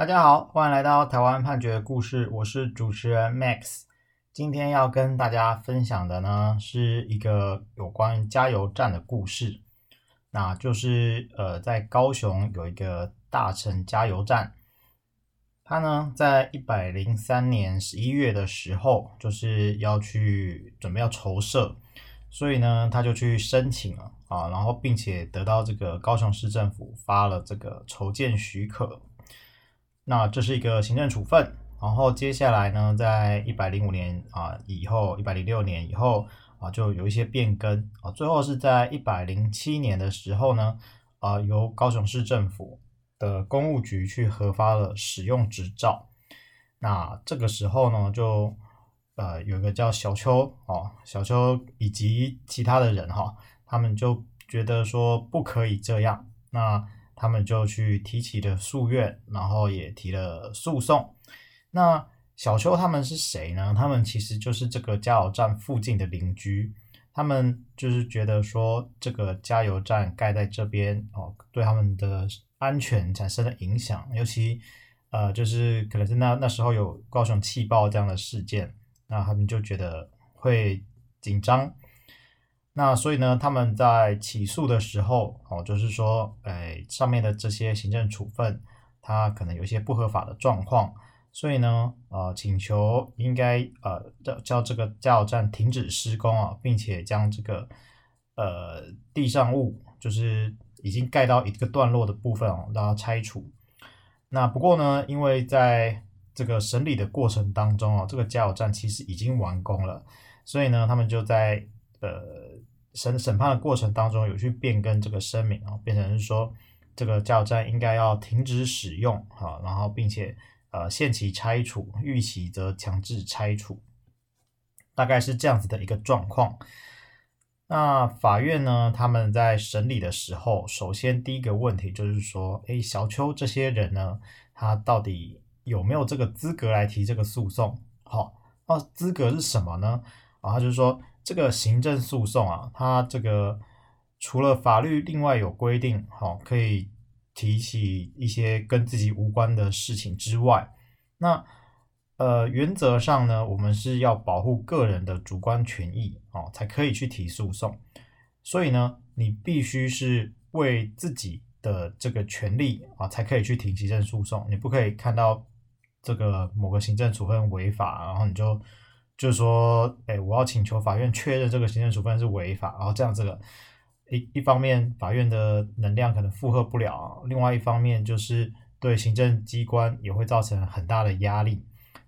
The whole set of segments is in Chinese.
大家好，欢迎来到台湾判决故事，我是主持人 Max。今天要跟大家分享的呢，是一个有关加油站的故事。那就是呃，在高雄有一个大城加油站，它呢在一百零三年十一月的时候，就是要去准备要筹设，所以呢，他就去申请了啊，然后并且得到这个高雄市政府发了这个筹建许可。那这是一个行政处分，然后接下来呢，在一百零五年啊以后，一百零六年以后啊，就有一些变更啊，最后是在一百零七年的时候呢，啊，由高雄市政府的公务局去核发了使用执照。那这个时候呢，就呃有一个叫小邱哦，小邱以及其他的人哈，他们就觉得说不可以这样。那他们就去提起了诉愿，然后也提了诉讼。那小邱他们是谁呢？他们其实就是这个加油站附近的邻居。他们就是觉得说，这个加油站盖在这边哦，对他们的安全产生了影响。尤其呃，就是可能是那那时候有高雄气爆这样的事件，那他们就觉得会紧张。那所以呢，他们在起诉的时候，哦，就是说，哎，上面的这些行政处分，它可能有一些不合法的状况，所以呢，呃，请求应该呃叫叫这个加油站停止施工啊，并且将这个呃地上物，就是已经盖到一个段落的部分哦，让它拆除。那不过呢，因为在这个审理的过程当中啊，这个加油站其实已经完工了，所以呢，他们就在呃。审审判的过程当中，有去变更这个声明啊，变成是说这个加油站应该要停止使用哈，然后并且呃限期拆除，逾期则强制拆除，大概是这样子的一个状况。那法院呢，他们在审理的时候，首先第一个问题就是说，诶，小邱这些人呢，他到底有没有这个资格来提这个诉讼？好，那资格是什么呢？啊，他就是说。这个行政诉讼啊，它这个除了法律另外有规定，好，可以提起一些跟自己无关的事情之外，那呃原则上呢，我们是要保护个人的主观权益哦，才可以去提诉讼。所以呢，你必须是为自己的这个权利啊，才可以去提行政诉讼。你不可以看到这个某个行政处分违法，然后你就。就是说，哎，我要请求法院确认这个行政处分是违法，然后这样这个一一方面法院的能量可能负荷不了，另外一方面就是对行政机关也会造成很大的压力。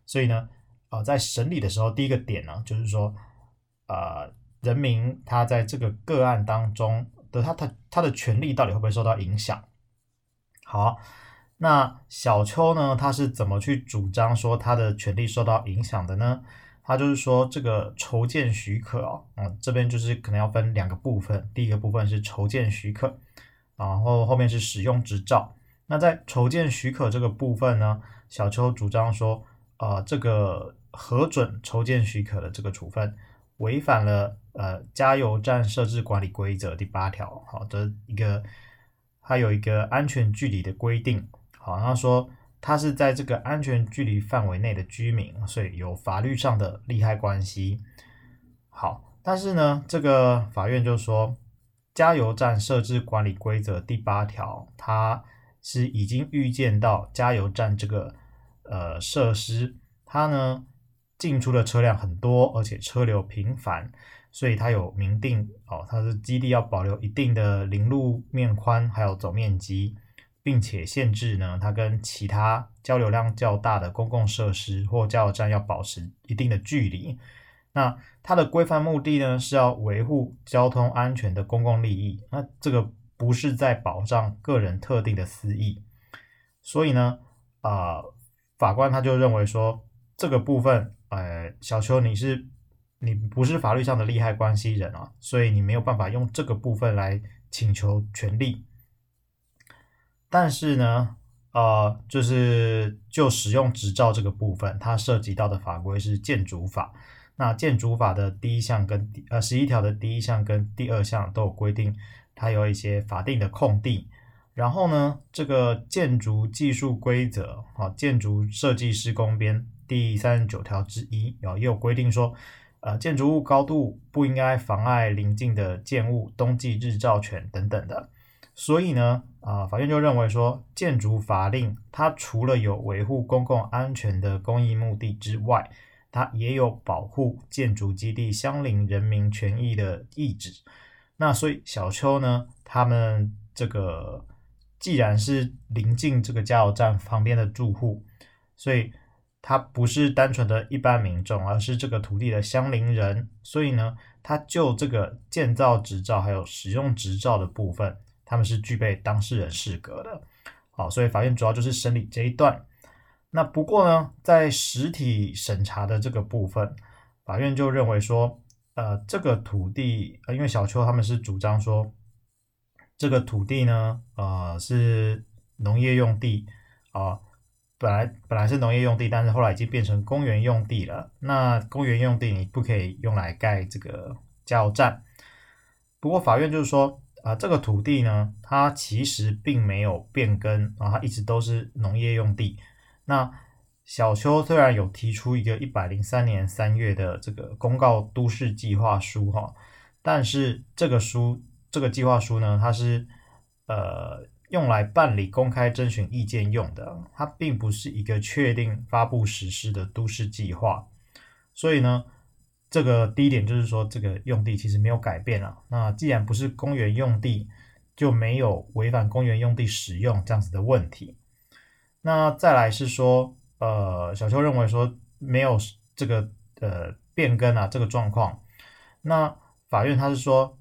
所以呢，啊、在审理的时候，第一个点呢，就是说，呃，人民他在这个个案当中的他他他的权利到底会不会受到影响？好，那小邱呢，他是怎么去主张说他的权利受到影响的呢？他就是说，这个筹建许可哦，嗯，这边就是可能要分两个部分，第一个部分是筹建许可，然后后面是使用执照。那在筹建许可这个部分呢，小邱主张说，呃，这个核准筹建许可的这个处分违反了呃加油站设置管理规则第八条，好的一个，还有一个安全距离的规定，好，他说。他是在这个安全距离范围内的居民，所以有法律上的利害关系。好，但是呢，这个法院就说，加油站设置管理规则第八条，它是已经预见到加油站这个呃设施，它呢进出的车辆很多，而且车流频繁，所以它有明定哦，它的基地要保留一定的零路面宽，还有总面积。并且限制呢，它跟其他交流量较大的公共设施或加油站要保持一定的距离。那它的规范目的呢，是要维护交通安全的公共利益。那这个不是在保障个人特定的私益。所以呢，啊、呃，法官他就认为说，这个部分，呃，小邱你是你不是法律上的利害关系人啊，所以你没有办法用这个部分来请求权利。但是呢，呃，就是就使用执照这个部分，它涉及到的法规是建筑法。那建筑法的第一项跟呃十一条的第一项跟第二项都有规定，它有一些法定的空地。然后呢，这个建筑技术规则，啊，建筑设计施工编第三十九条之一，啊，也有规定说，呃，建筑物高度不应该妨碍邻近的建物冬季日照权等等的。所以呢，啊，法院就认为说，建筑法令它除了有维护公共安全的公益目的之外，它也有保护建筑基地相邻人民权益的意志。那所以小邱呢，他们这个既然是临近这个加油站旁边的住户，所以他不是单纯的一般民众，而是这个土地的相邻人。所以呢，他就这个建造执照还有使用执照的部分，他们是具备当事人适格的。好，所以法院主要就是审理这一段。那不过呢，在实体审查的这个部分，法院就认为说，呃，这个土地，呃，因为小邱他们是主张说，这个土地呢，呃，是农业用地啊，本来本来是农业用地，但是后来已经变成公园用地了。那公园用地你不可以用来盖这个加油站。不过法院就是说，啊，这个土地呢，它其实并没有变更啊，它一直都是农业用地。那小丘虽然有提出一个一百零三年三月的这个公告都市计划书哈，但是这个书这个计划书呢，它是呃用来办理公开征询意见用的，它并不是一个确定发布实施的都市计划。所以呢，这个第一点就是说，这个用地其实没有改变了。那既然不是公园用地，就没有违反公园用地使用这样子的问题。那再来是说，呃，小邱认为说没有这个呃变更啊这个状况，那法院他是说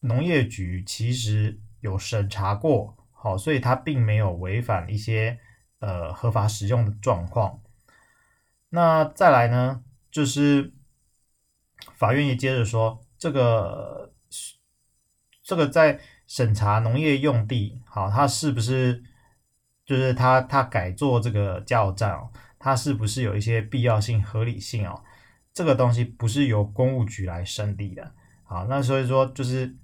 农业局其实有审查过，好，所以他并没有违反一些呃合法使用的状况。那再来呢，就是法院也接着说，这个这个在审查农业用地，好，它是不是？就是他他改做这个加油站哦，它是不是有一些必要性、合理性哦？这个东西不是由公务局来审理的。好，那所以说就是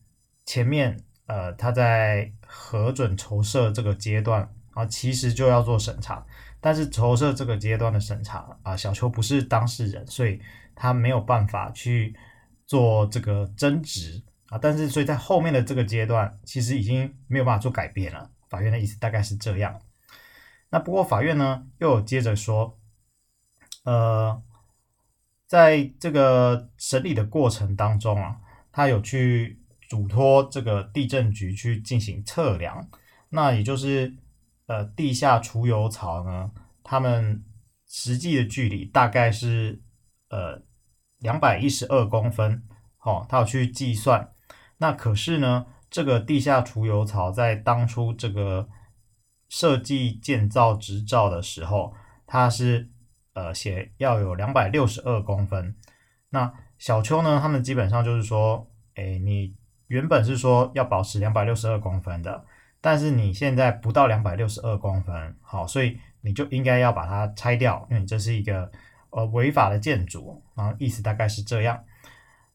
前面呃他在核准筹设这个阶段啊，其实就要做审查，但是筹设这个阶段的审查啊，小邱不是当事人，所以他没有办法去做这个争执啊。但是所以在后面的这个阶段，其实已经没有办法做改变了。法院的意思大概是这样。那不过法院呢，又有接着说，呃，在这个审理的过程当中啊，他有去嘱托这个地震局去进行测量，那也就是呃地下储油槽呢，他们实际的距离大概是呃两百一十二公分，好、哦，他有去计算，那可是呢，这个地下储油槽在当初这个。设计建造执照的时候，它是呃写要有两百六十二公分。那小邱呢，他们基本上就是说，诶，你原本是说要保持两百六十二公分的，但是你现在不到两百六十二公分，好，所以你就应该要把它拆掉，因为你这是一个呃违法的建筑，然后意思大概是这样。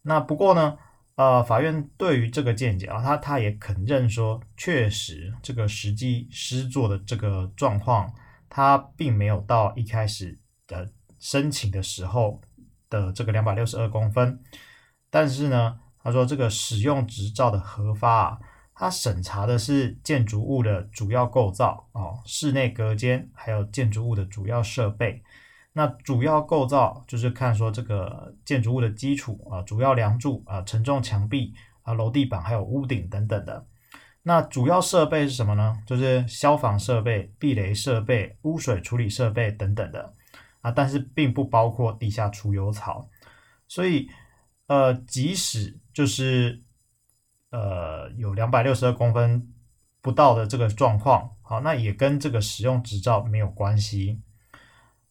那不过呢，呃，法院对于这个见解啊，他他也肯认说，确实这个实际施作的这个状况，他并没有到一开始的申请的时候的这个两百六十二公分。但是呢，他说这个使用执照的核发啊，他审查的是建筑物的主要构造哦，室内隔间，还有建筑物的主要设备。那主要构造就是看说这个建筑物的基础啊，主要梁柱啊，承重墙壁啊，楼地板还有屋顶等等的。那主要设备是什么呢？就是消防设备、避雷设备、污水处理设备等等的啊，但是并不包括地下储油槽。所以呃，即使就是呃有两百六十二公分不到的这个状况，好，那也跟这个使用执照没有关系。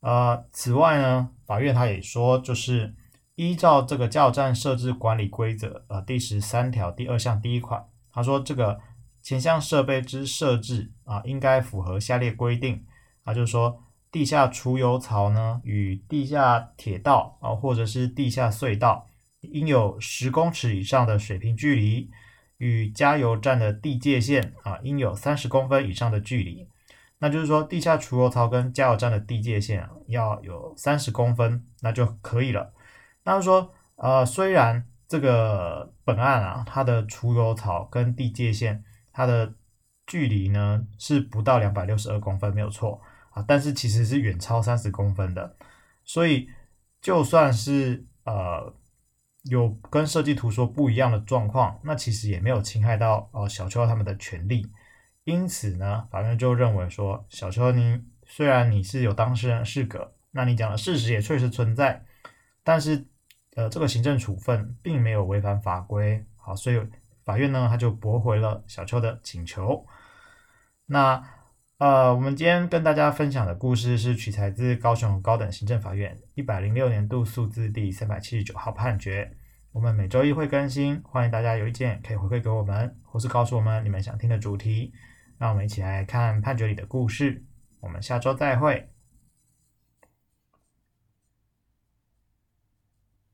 呃，此外呢，法院他也说，就是依照这个加油站设置管理规则，呃，第十三条第二项第一款，他说这个前项设备之设置啊，应该符合下列规定啊，就是说地下储油槽呢，与地下铁道啊，或者是地下隧道，应有十公尺以上的水平距离，与加油站的地界线啊，应有三十公分以上的距离。那就是说，地下储油槽跟加油站的地界线，要有三十公分，那就可以了。那就说，呃，虽然这个本案啊，它的储油槽跟地界线它的距离呢是不到两百六十二公分，没有错啊，但是其实是远超三十公分的。所以，就算是呃有跟设计图说不一样的状况，那其实也没有侵害到呃小邱他们的权利。因此呢，法院就认为说，小邱你虽然你是有当事人适格，那你讲的事实也确实存在，但是呃这个行政处分并没有违反法规，好，所以法院呢他就驳回了小邱的请求。那呃我们今天跟大家分享的故事是取材自高雄高等行政法院一百零六年度诉字第三百七十九号判决。我们每周一会更新，欢迎大家有意见可以回馈给我们，或是告诉我们你们想听的主题。让我们一起来看判决里的故事。我们下周再会。